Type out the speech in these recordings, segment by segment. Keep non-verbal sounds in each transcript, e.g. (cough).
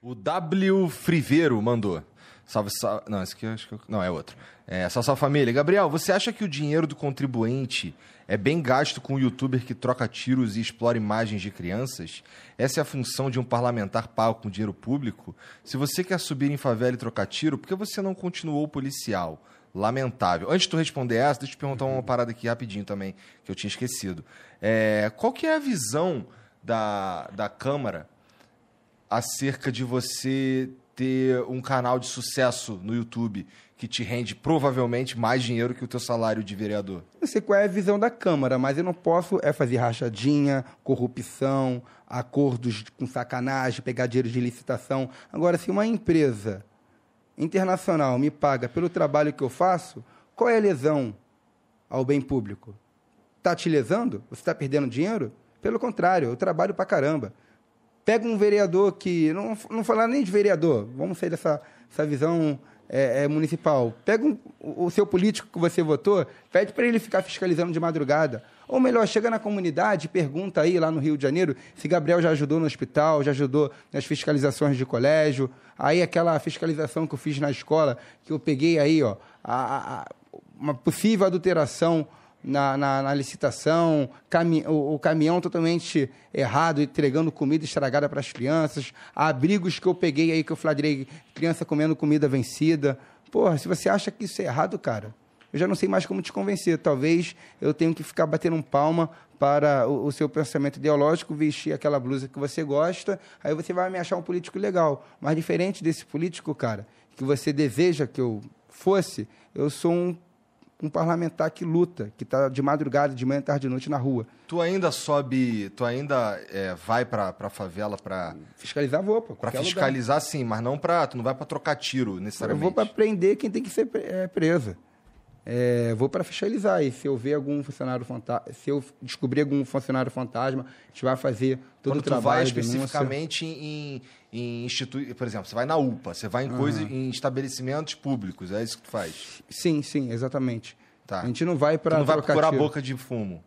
O W Friveiro mandou. Salve, salve. Não, esse aqui acho que. Não, é outro. É, salve, salve família. Gabriel, você acha que o dinheiro do contribuinte é bem gasto com o youtuber que troca tiros e explora imagens de crianças? Essa é a função de um parlamentar pago com dinheiro público? Se você quer subir em favela e trocar tiro, por que você não continuou policial? Lamentável. Antes de tu responder essa, deixa eu te perguntar uma parada aqui rapidinho também, que eu tinha esquecido. É, qual que é a visão da, da Câmara acerca de você ter um canal de sucesso no YouTube que te rende provavelmente mais dinheiro que o teu salário de vereador. Não sei qual é a visão da Câmara, mas eu não posso é fazer rachadinha, corrupção, acordos com sacanagem, pegar dinheiro de licitação. Agora, se uma empresa internacional me paga pelo trabalho que eu faço, qual é a lesão ao bem público? Está te lesando? Você está perdendo dinheiro? Pelo contrário, eu trabalho pra caramba. Pega um vereador que. Não, não falar nem de vereador, vamos sair dessa essa visão é, é, municipal. Pega um- o, seu político que você votou, pede para ele ficar fiscalizando de madrugada. Ou melhor, chega na comunidade e pergunta aí, lá no Rio de Janeiro, se Gabriel já ajudou no hospital, já ajudou nas fiscalizações de colégio. Aí aquela fiscalização que eu fiz na escola, que eu peguei aí, ó, a- a- uma possível adulteração na, na- na licitação, cami- o, o caminhão totalmente errado, entregando comida estragada para as crianças, abrigos que eu peguei aí, que eu flagrei criança comendo comida vencida. Porra, se você acha que isso é errado, cara, eu já não sei mais como te convencer. Talvez eu tenha que ficar batendo um palma para o, o seu pensamento ideológico, vestir aquela blusa que você gosta, aí você vai me achar um político legal. Mas diferente desse político, cara, que você deseja que eu fosse, eu sou um um parlamentar que luta, que está de madrugada, de manhã, tarde e noite na rua. Tu ainda sobe, tu ainda é, vai pra, pra favela pra, Fiscalizar vou, qualquer fiscalizar sim, mas não pra, tu não vai pra trocar tiro lugar. Eu necessariamente. vou para prender quem tem que ser é, preso. É, vou para fiscalizar. E se eu ver algum funcionário fantasma, se eu descobrir algum funcionário fantasma, a gente vai fazer todo Quando o vai trabalho, denúncia. especificamente em, em institui... Por exemplo, você vai na UPA, você vai em coisa, em estabelecimentos públicos, é isso que tu faz. Sim, sim, exatamente. Tá. A gente não vai para não vai procurar tiro. boca de fumo.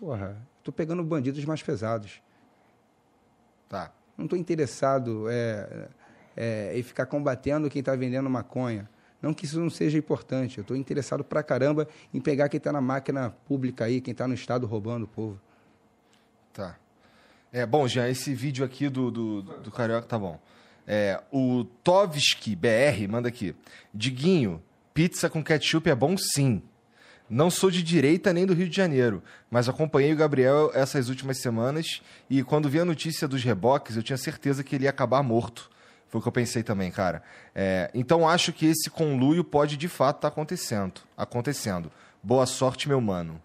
Porra, tô pegando bandidos mais pesados. Tá. Não estou interessado é, é, em ficar combatendo quem está vendendo maconha. Não que isso não seja importante. Eu estou interessado pra caramba em pegar quem está na máquina pública aí, quem está no Estado roubando o povo. Tá. É, bom, Jean, esse vídeo aqui do, do, do Carioca tá bom. É, o Tovski BR manda aqui. Diguinho, pizza com ketchup é bom sim. Não sou de direita nem do Rio de Janeiro, mas acompanhei o Gabriel essas últimas semanas e quando vi a notícia dos reboques, eu tinha certeza que ele ia acabar morto. Foi o que eu pensei também, cara. É, então acho que esse conluio pode de fato estar acontecendo. Acontecendo. Boa sorte, meu mano.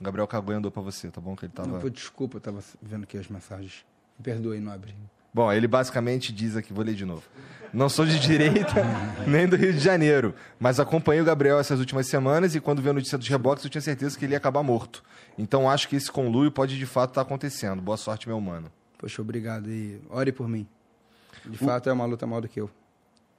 O Gabriel Cagonha andou pra você, tá bom? Que ele tava. Não, pô, desculpa, eu estava vendo aqui as mensagens. Me perdoe, nobre. Bom, ele basicamente diz aqui, vou ler de novo. Não sou de direita (laughs) nem do Rio de Janeiro, mas acompanhei o Gabriel essas últimas semanas e quando vi a notícia dos reboques eu tinha certeza que ele ia acabar morto. Então acho que esse conluio pode de fato estar acontecendo. Boa sorte, meu mano. Poxa, obrigado. E ore por mim. De fato, é uma luta maior do que eu.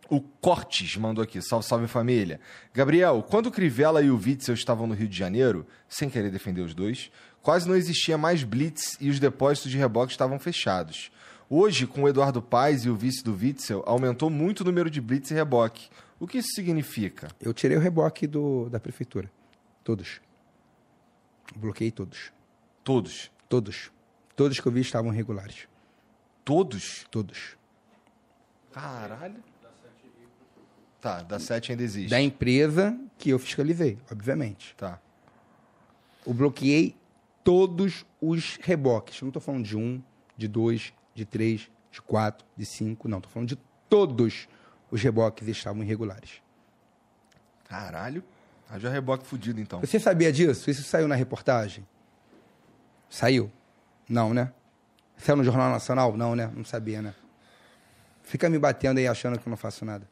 O Cortes mandou aqui, salve, salve família. Gabriel, quando o Crivella e o Witzel estavam no Rio de Janeiro, sem querer defender os dois, quase não existia mais blitz e os depósitos de reboque estavam fechados. Hoje, com o Eduardo Paes e o vice do Witzel, aumentou muito o número de blitz e reboque. O que isso significa? Eu tirei o reboque do, da prefeitura. Todos. Bloqueei todos. Todos. Todos. Todos que eu vi estavam regulares. Todos? Todos. Caralho. Tá, da 7 ainda existe. Da empresa que eu fiscalizei, obviamente. Tá. Eu bloqueei todos os reboques. Não estou falando de um, de dois, de três, de quatro, de cinco. Não, estou falando de todos os reboques estavam irregulares. Caralho. Haja reboque fudido, então. Você sabia disso? Isso saiu na reportagem? Saiu? Não, né? Saiu no Jornal Nacional? Não, né? Não sabia, né? Fica me batendo aí achando que eu não faço nada.